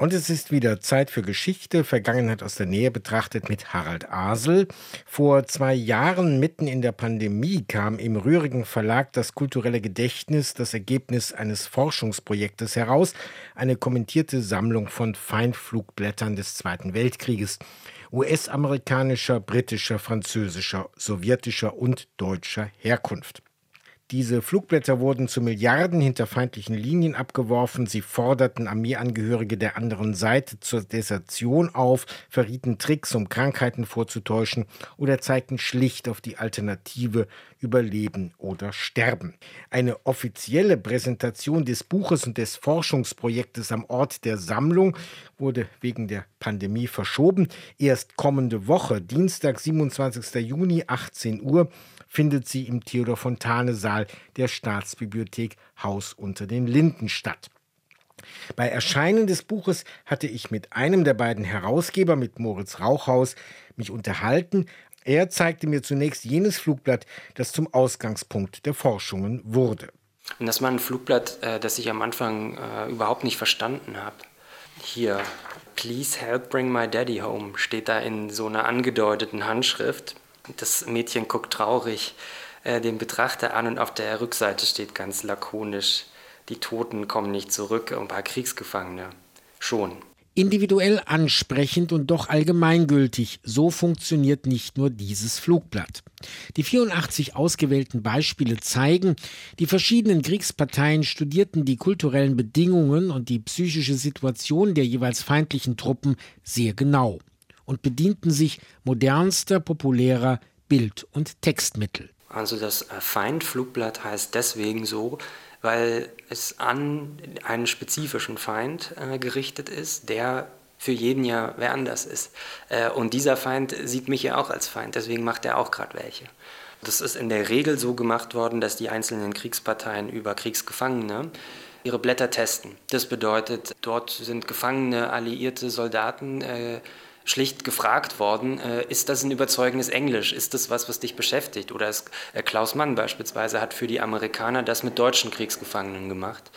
Und es ist wieder Zeit für Geschichte, Vergangenheit aus der Nähe betrachtet mit Harald Asel. Vor zwei Jahren, mitten in der Pandemie, kam im rührigen Verlag das kulturelle Gedächtnis, das Ergebnis eines Forschungsprojektes heraus, eine kommentierte Sammlung von Feindflugblättern des Zweiten Weltkrieges. US-amerikanischer, britischer, französischer, sowjetischer und deutscher Herkunft. Diese Flugblätter wurden zu Milliarden hinter feindlichen Linien abgeworfen. Sie forderten Armeeangehörige der anderen Seite zur Desertion auf, verrieten Tricks, um Krankheiten vorzutäuschen oder zeigten schlicht auf die Alternative Überleben oder Sterben. Eine offizielle Präsentation des Buches und des Forschungsprojektes am Ort der Sammlung wurde wegen der Pandemie verschoben. Erst kommende Woche, Dienstag, 27. Juni, 18 Uhr, findet sie im Theodor Fontane Saal der Staatsbibliothek Haus unter den Linden statt. Bei Erscheinen des Buches hatte ich mit einem der beiden Herausgeber, mit Moritz Rauchhaus, mich unterhalten. Er zeigte mir zunächst jenes Flugblatt, das zum Ausgangspunkt der Forschungen wurde. Und das war ein Flugblatt, äh, das ich am Anfang äh, überhaupt nicht verstanden habe. Hier, Please help bring my daddy home, steht da in so einer angedeuteten Handschrift. Das Mädchen guckt traurig äh, den Betrachter an und auf der Rückseite steht ganz lakonisch, die Toten kommen nicht zurück, ein paar Kriegsgefangene schon. Individuell ansprechend und doch allgemeingültig, so funktioniert nicht nur dieses Flugblatt. Die 84 ausgewählten Beispiele zeigen, die verschiedenen Kriegsparteien studierten die kulturellen Bedingungen und die psychische Situation der jeweils feindlichen Truppen sehr genau und bedienten sich modernster, populärer Bild- und Textmittel. Also das äh, Feindflugblatt heißt deswegen so, weil es an einen spezifischen Feind äh, gerichtet ist, der für jeden ja wer anders ist. Äh, und dieser Feind sieht mich ja auch als Feind, deswegen macht er auch gerade welche. Das ist in der Regel so gemacht worden, dass die einzelnen Kriegsparteien über Kriegsgefangene ihre Blätter testen. Das bedeutet, dort sind gefangene alliierte Soldaten äh, schlicht gefragt worden, äh, ist das ein überzeugendes Englisch? Ist das was, was dich beschäftigt? Oder ist, äh, Klaus Mann beispielsweise hat für die Amerikaner das mit deutschen Kriegsgefangenen gemacht.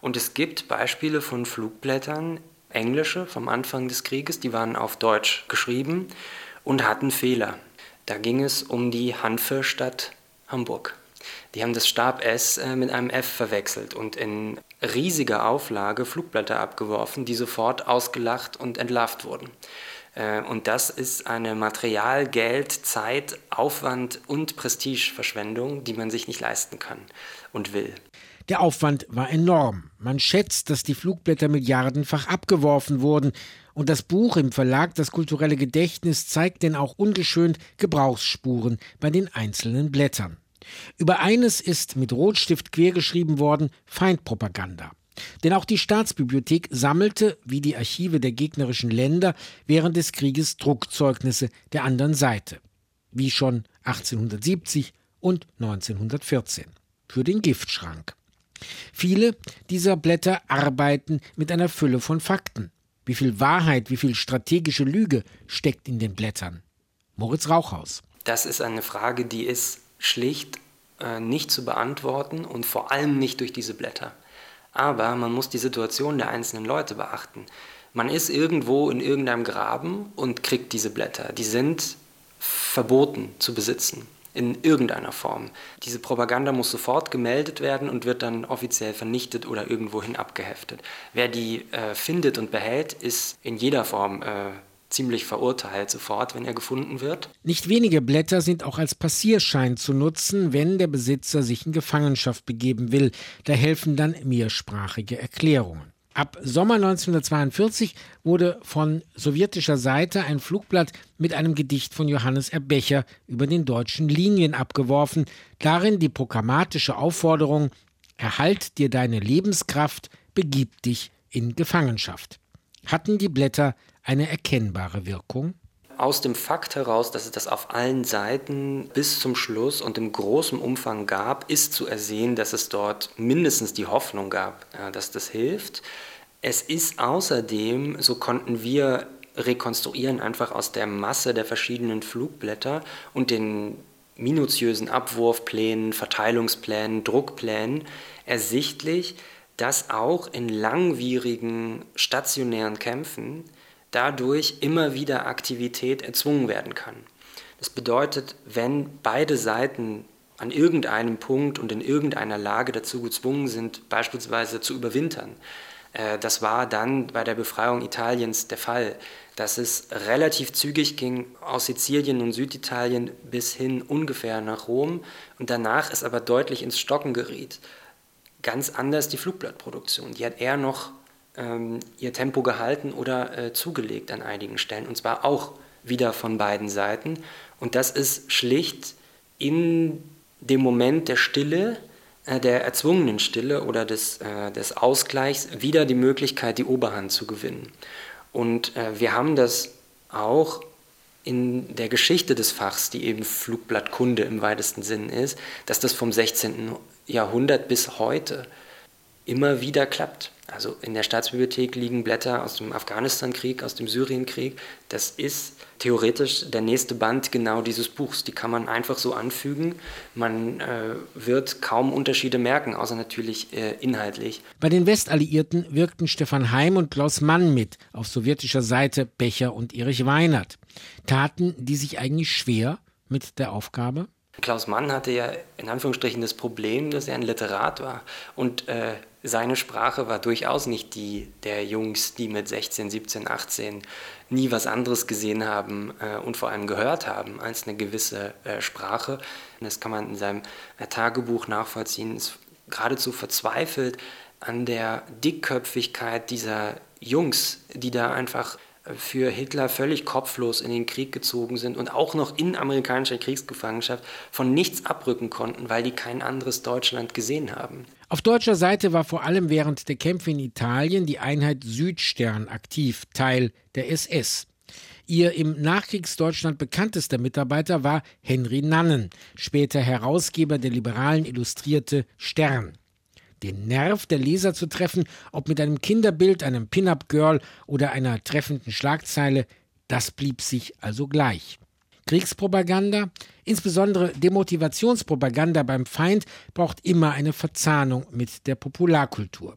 Und es gibt Beispiele von Flugblättern, englische vom Anfang des Krieges, die waren auf Deutsch geschrieben und hatten Fehler. Da ging es um die Hanfestadt Hamburg. Die haben das Stab S äh, mit einem F verwechselt und in riesiger Auflage Flugblätter abgeworfen, die sofort ausgelacht und entlarvt wurden. Äh, und das ist eine Material-, Geld-, Zeit-, Aufwand- und Prestigeverschwendung, die man sich nicht leisten kann und will. Der Aufwand war enorm. Man schätzt, dass die Flugblätter milliardenfach abgeworfen wurden. Und das Buch im Verlag Das kulturelle Gedächtnis zeigt denn auch ungeschönt Gebrauchsspuren bei den einzelnen Blättern. Über eines ist mit Rotstift quergeschrieben worden Feindpropaganda. Denn auch die Staatsbibliothek sammelte, wie die Archive der gegnerischen Länder, während des Krieges Druckzeugnisse der anderen Seite, wie schon 1870 und 1914, für den Giftschrank. Viele dieser Blätter arbeiten mit einer Fülle von Fakten. Wie viel Wahrheit, wie viel strategische Lüge steckt in den Blättern? Moritz Rauchhaus. Das ist eine Frage, die ist schlicht äh, nicht zu beantworten und vor allem nicht durch diese Blätter. Aber man muss die Situation der einzelnen Leute beachten. Man ist irgendwo in irgendeinem Graben und kriegt diese Blätter. Die sind verboten zu besitzen in irgendeiner Form. Diese Propaganda muss sofort gemeldet werden und wird dann offiziell vernichtet oder irgendwohin abgeheftet. Wer die äh, findet und behält, ist in jeder Form äh, ziemlich verurteilt sofort, wenn er gefunden wird. Nicht wenige Blätter sind auch als Passierschein zu nutzen, wenn der Besitzer sich in Gefangenschaft begeben will. Da helfen dann mehrsprachige Erklärungen. Ab Sommer 1942 wurde von sowjetischer Seite ein Flugblatt mit einem Gedicht von Johannes Erbecher über den deutschen Linien abgeworfen, darin die programmatische Aufforderung Erhalt dir deine Lebenskraft, begib dich in Gefangenschaft. Hatten die Blätter eine erkennbare Wirkung? Aus dem Fakt heraus, dass es das auf allen Seiten bis zum Schluss und im großen Umfang gab, ist zu ersehen, dass es dort mindestens die Hoffnung gab, dass das hilft. Es ist außerdem, so konnten wir rekonstruieren, einfach aus der Masse der verschiedenen Flugblätter und den minutiösen Abwurfplänen, Verteilungsplänen, Druckplänen ersichtlich, dass auch in langwierigen stationären Kämpfen dadurch immer wieder Aktivität erzwungen werden kann. Das bedeutet, wenn beide Seiten an irgendeinem Punkt und in irgendeiner Lage dazu gezwungen sind, beispielsweise zu überwintern, äh, das war dann bei der Befreiung Italiens der Fall, dass es relativ zügig ging aus Sizilien und Süditalien bis hin ungefähr nach Rom und danach es aber deutlich ins Stocken geriet. Ganz anders die Flugblattproduktion. Die hat eher noch ähm, ihr Tempo gehalten oder äh, zugelegt an einigen Stellen und zwar auch wieder von beiden Seiten. Und das ist schlicht in dem Moment der Stille äh, der erzwungenen Stille oder des, äh, des Ausgleichs wieder die Möglichkeit, die Oberhand zu gewinnen. Und äh, wir haben das auch in der Geschichte des Fachs, die eben Flugblattkunde im weitesten Sinn ist, dass das vom 16. Jahrhundert bis heute immer wieder klappt. Also in der Staatsbibliothek liegen Blätter aus dem Afghanistan-Krieg, aus dem Syrien-Krieg. Das ist theoretisch der nächste Band genau dieses Buchs. Die kann man einfach so anfügen. Man äh, wird kaum Unterschiede merken, außer natürlich äh, inhaltlich. Bei den Westalliierten wirkten Stefan Heim und Klaus Mann mit, auf sowjetischer Seite Becher und Erich Weinert. Taten die sich eigentlich schwer mit der Aufgabe? Klaus Mann hatte ja in Anführungsstrichen das Problem, dass er ein Literat war und äh, seine Sprache war durchaus nicht die der Jungs, die mit 16, 17, 18 nie was anderes gesehen haben äh, und vor allem gehört haben als eine gewisse äh, Sprache. Das kann man in seinem äh, Tagebuch nachvollziehen. Ist geradezu verzweifelt an der Dickköpfigkeit dieser Jungs, die da einfach für Hitler völlig kopflos in den Krieg gezogen sind und auch noch in amerikanischer Kriegsgefangenschaft von nichts abrücken konnten, weil die kein anderes Deutschland gesehen haben. Auf deutscher Seite war vor allem während der Kämpfe in Italien die Einheit Südstern aktiv, Teil der SS. Ihr im Nachkriegsdeutschland bekanntester Mitarbeiter war Henry Nannen, später Herausgeber der liberalen Illustrierte Stern den Nerv der Leser zu treffen, ob mit einem Kinderbild, einem Pin-up-Girl oder einer treffenden Schlagzeile, das blieb sich also gleich. Kriegspropaganda, insbesondere Demotivationspropaganda beim Feind, braucht immer eine Verzahnung mit der Popularkultur.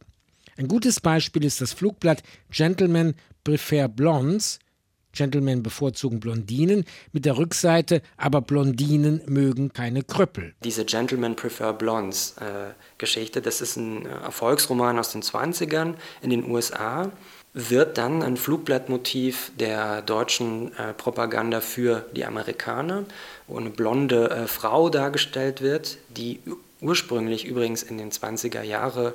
Ein gutes Beispiel ist das Flugblatt Gentlemen Prefer Blondes, Gentlemen bevorzugen Blondinen, mit der Rückseite, aber Blondinen mögen keine Krüppel. Diese Gentlemen Prefer Blondes äh, Geschichte, das ist ein äh, Erfolgsroman aus den 20ern in den USA, wird dann ein Flugblattmotiv der deutschen äh, Propaganda für die Amerikaner, wo eine blonde äh, Frau dargestellt wird, die ursprünglich übrigens in den 20er Jahre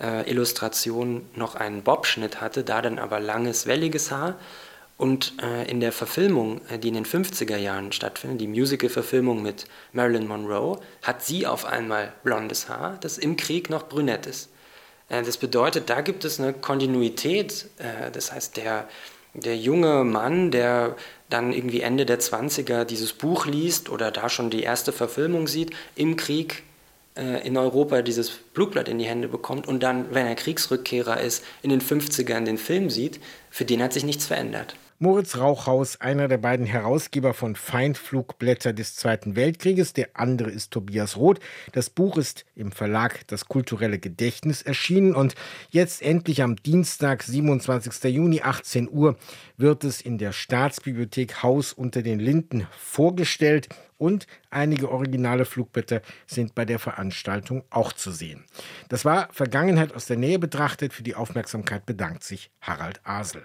äh, Illustrationen noch einen Bobschnitt hatte, da dann aber langes, welliges Haar und äh, in der Verfilmung, äh, die in den 50er Jahren stattfindet, die Musical-Verfilmung mit Marilyn Monroe, hat sie auf einmal blondes Haar, das im Krieg noch brünett ist. Äh, das bedeutet, da gibt es eine Kontinuität. Äh, das heißt, der, der junge Mann, der dann irgendwie Ende der 20er dieses Buch liest oder da schon die erste Verfilmung sieht, im Krieg äh, in Europa dieses Blutblatt in die Hände bekommt und dann, wenn er Kriegsrückkehrer ist, in den 50ern den Film sieht, für den hat sich nichts verändert. Moritz Rauchhaus, einer der beiden Herausgeber von Feindflugblätter des Zweiten Weltkrieges. Der andere ist Tobias Roth. Das Buch ist im Verlag Das kulturelle Gedächtnis erschienen und jetzt endlich am Dienstag, 27. Juni, 18 Uhr, wird es in der Staatsbibliothek Haus unter den Linden vorgestellt und einige originale Flugblätter sind bei der Veranstaltung auch zu sehen. Das war Vergangenheit aus der Nähe betrachtet. Für die Aufmerksamkeit bedankt sich Harald Asel.